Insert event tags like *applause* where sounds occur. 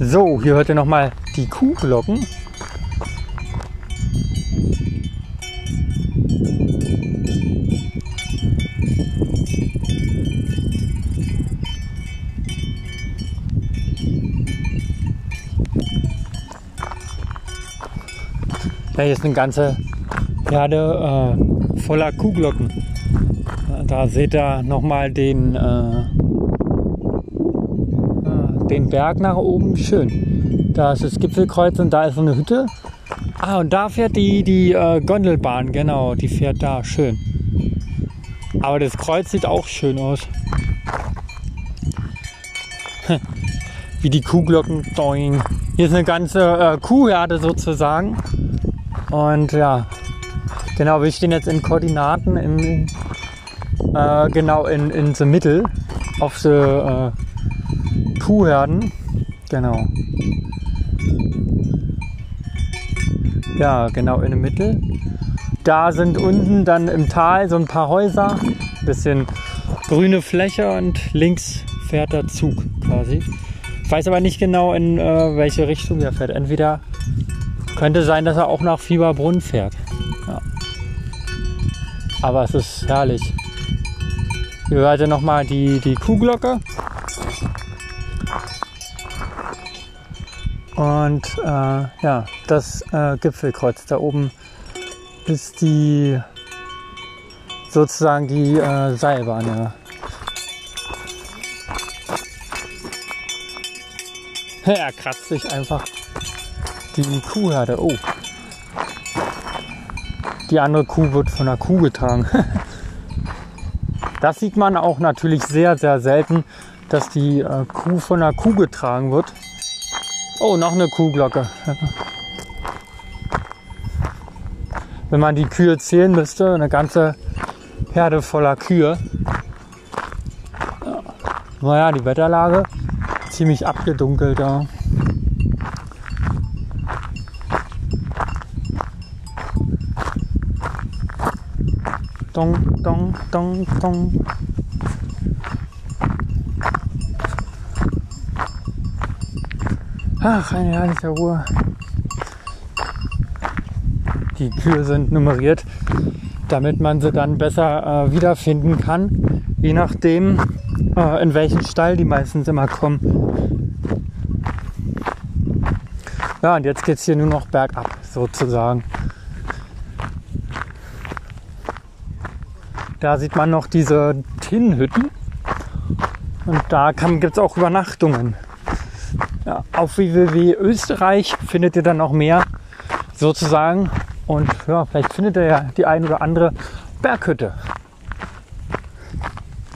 So, hier hört ihr nochmal die Kuhglocken. Ja, hier ist eine ganze Herde äh, voller Kuhglocken. Da seht ihr nochmal den, äh, den Berg nach oben. Schön. Da ist das Gipfelkreuz und da ist so eine Hütte. Ah, und da fährt die, die äh, Gondelbahn, genau, die fährt da. Schön. Aber das Kreuz sieht auch schön aus. *laughs* Wie die Kuhglocken. Doing. Hier ist eine ganze äh, Kuhherde sozusagen. Und ja, genau, wir stehen jetzt in Koordinaten in, äh, genau in, in the middle auf the äh, Kuhherden. Genau. Ja, genau in der Mitte. Da sind unten dann im Tal so ein paar Häuser, bisschen grüne Fläche und links fährt der Zug quasi. Ich weiß aber nicht genau, in äh, welche Richtung er fährt. Entweder könnte sein, dass er auch nach Fieberbrunn fährt. Ja. Aber es ist herrlich. Hier hört ihr nochmal die, die Kuhglocke. Und äh, ja, das äh, Gipfelkreuz da oben ist die sozusagen die äh, Seilbahn. Ja. Er kratzt sich einfach die Kuhherde. Oh. Die andere Kuh wird von einer Kuh getragen. *laughs* das sieht man auch natürlich sehr, sehr selten, dass die äh, Kuh von einer Kuh getragen wird. Oh, noch eine Kuhglocke. Wenn man die Kühe zählen müsste, eine ganze Herde voller Kühe. Naja, die Wetterlage ziemlich abgedunkelt da. Ja. Dong, dong, dong, dong. Ach, eine herrliche Ruhe. Die Kühe sind nummeriert, damit man sie dann besser äh, wiederfinden kann, je nachdem, äh, in welchen Stall die meistens immer kommen. Ja, und jetzt geht es hier nur noch bergab, sozusagen. Da sieht man noch diese Tinnenhütten. Und da gibt es auch Übernachtungen. Ja, auf www Österreich findet ihr dann noch mehr sozusagen. Und ja, vielleicht findet ihr ja die ein oder andere Berghütte.